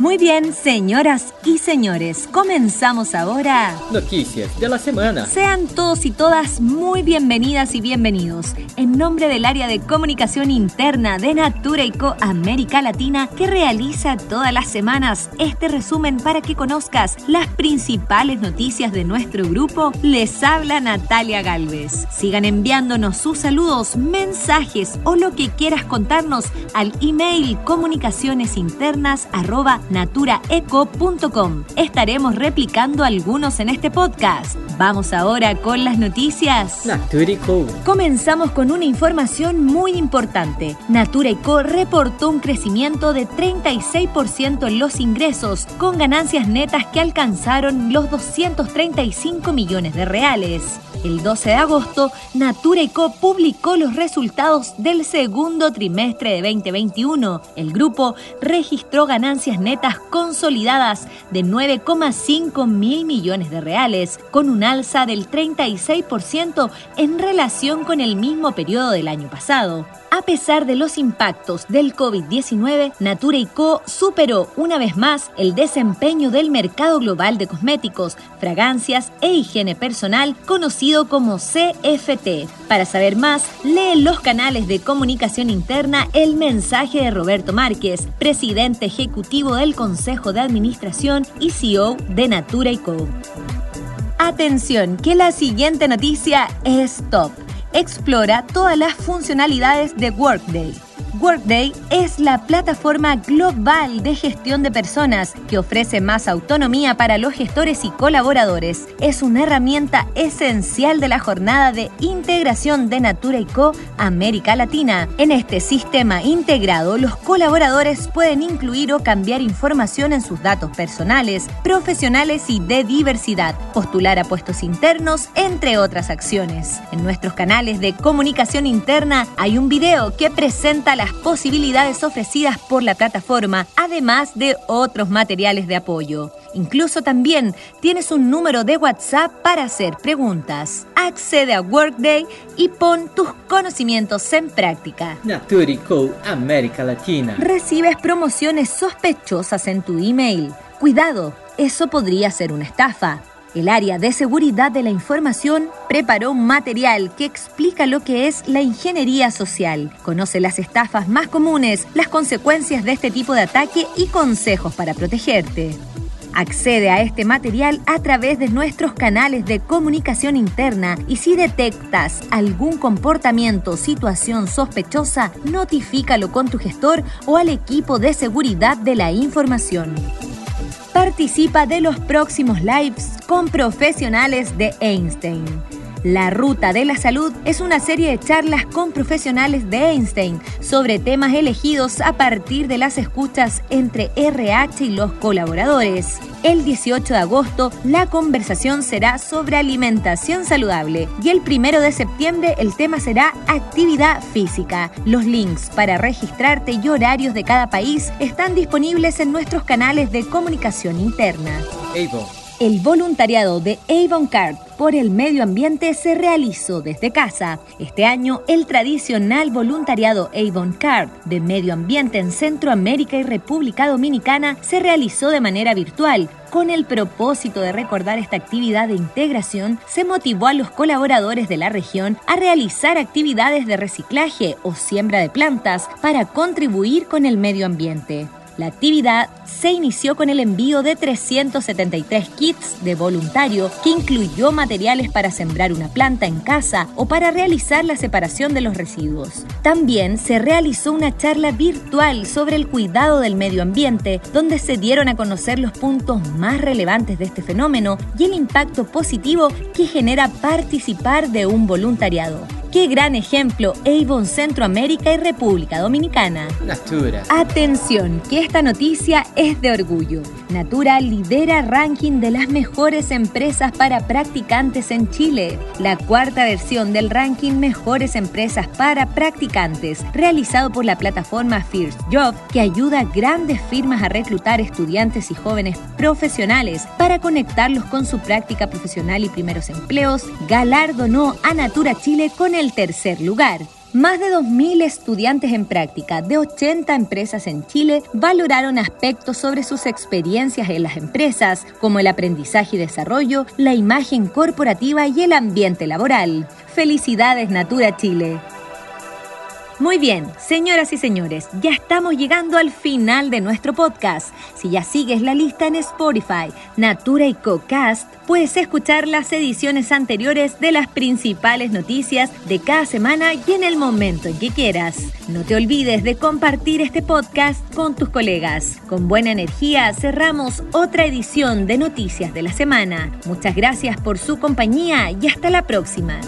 Muy bien, señoras y señores, comenzamos ahora. Noticias de la semana. Sean todos y todas muy bienvenidas y bienvenidos. En nombre del área de comunicación interna de Natura y Co América Latina, que realiza todas las semanas este resumen para que conozcas las principales noticias de nuestro grupo, les habla Natalia Galvez. Sigan enviándonos sus saludos, mensajes o lo que quieras contarnos al email comunicacionesinternas naturaeco.com. Estaremos replicando algunos en este podcast. Vamos ahora con las noticias. Naturico. Comenzamos con una información muy importante. Natura Co reportó un crecimiento de 36% en los ingresos, con ganancias netas que alcanzaron los 235 millones de reales. El 12 de agosto, Natura Co publicó los resultados del segundo trimestre de 2021. El grupo registró ganancias netas consolidadas de 9,5 mil millones de reales, con un alza del 36% en relación con el mismo periodo del año pasado. A pesar de los impactos del COVID-19, Natura Co superó una vez más el desempeño del mercado global de cosméticos, fragancias e higiene personal, conocido como CFT. Para saber más, lee los canales de comunicación interna el mensaje de Roberto Márquez, presidente ejecutivo del Consejo de Administración y CEO de Natura Co. Atención, que la siguiente noticia es top explora todas las funcionalidades de Workday. Workday es la plataforma global de gestión de personas que ofrece más autonomía para los gestores y colaboradores. Es una herramienta esencial de la jornada de integración de Natura y Co América Latina. En este sistema integrado, los colaboradores pueden incluir o cambiar información en sus datos personales, profesionales y de diversidad, postular a puestos internos, entre otras acciones. En nuestros canales de comunicación interna hay un video que presenta las posibilidades ofrecidas por la plataforma, además de otros materiales de apoyo. Incluso también tienes un número de WhatsApp para hacer preguntas. Accede a Workday y pon tus conocimientos en práctica. Naturico América Latina. Recibes promociones sospechosas en tu email. Cuidado, eso podría ser una estafa. El área de seguridad de la información preparó un material que explica lo que es la ingeniería social. Conoce las estafas más comunes, las consecuencias de este tipo de ataque y consejos para protegerte. Accede a este material a través de nuestros canales de comunicación interna y si detectas algún comportamiento o situación sospechosa, notifícalo con tu gestor o al equipo de seguridad de la información. Participa de los próximos lives con profesionales de Einstein. La Ruta de la Salud es una serie de charlas con profesionales de Einstein sobre temas elegidos a partir de las escuchas entre RH y los colaboradores. El 18 de agosto la conversación será sobre alimentación saludable y el 1 de septiembre el tema será actividad física. Los links para registrarte y horarios de cada país están disponibles en nuestros canales de comunicación interna. El voluntariado de Avon Card por el medio ambiente se realizó desde casa. Este año, el tradicional voluntariado Avon Card de medio ambiente en Centroamérica y República Dominicana se realizó de manera virtual. Con el propósito de recordar esta actividad de integración, se motivó a los colaboradores de la región a realizar actividades de reciclaje o siembra de plantas para contribuir con el medio ambiente. La actividad se inició con el envío de 373 kits de voluntario que incluyó materiales para sembrar una planta en casa o para realizar la separación de los residuos. También se realizó una charla virtual sobre el cuidado del medio ambiente, donde se dieron a conocer los puntos más relevantes de este fenómeno y el impacto positivo que genera participar de un voluntariado. Qué gran ejemplo Avon Centroamérica y República Dominicana. Natura. Atención, que esta noticia es de orgullo. Natura lidera ranking de las mejores empresas para practicantes en Chile. La cuarta versión del ranking Mejores Empresas para Practicantes, realizado por la plataforma First Job, que ayuda a grandes firmas a reclutar estudiantes y jóvenes profesionales para conectarlos con su práctica profesional y primeros empleos, galardonó a Natura Chile con el tercer lugar. Más de 2.000 estudiantes en práctica de 80 empresas en Chile valoraron aspectos sobre sus experiencias en las empresas, como el aprendizaje y desarrollo, la imagen corporativa y el ambiente laboral. Felicidades Natura Chile. Muy bien, señoras y señores, ya estamos llegando al final de nuestro podcast. Si ya sigues la lista en Spotify, Natura y CoCast, puedes escuchar las ediciones anteriores de las principales noticias de cada semana y en el momento en que quieras. No te olvides de compartir este podcast con tus colegas. Con buena energía cerramos otra edición de Noticias de la Semana. Muchas gracias por su compañía y hasta la próxima.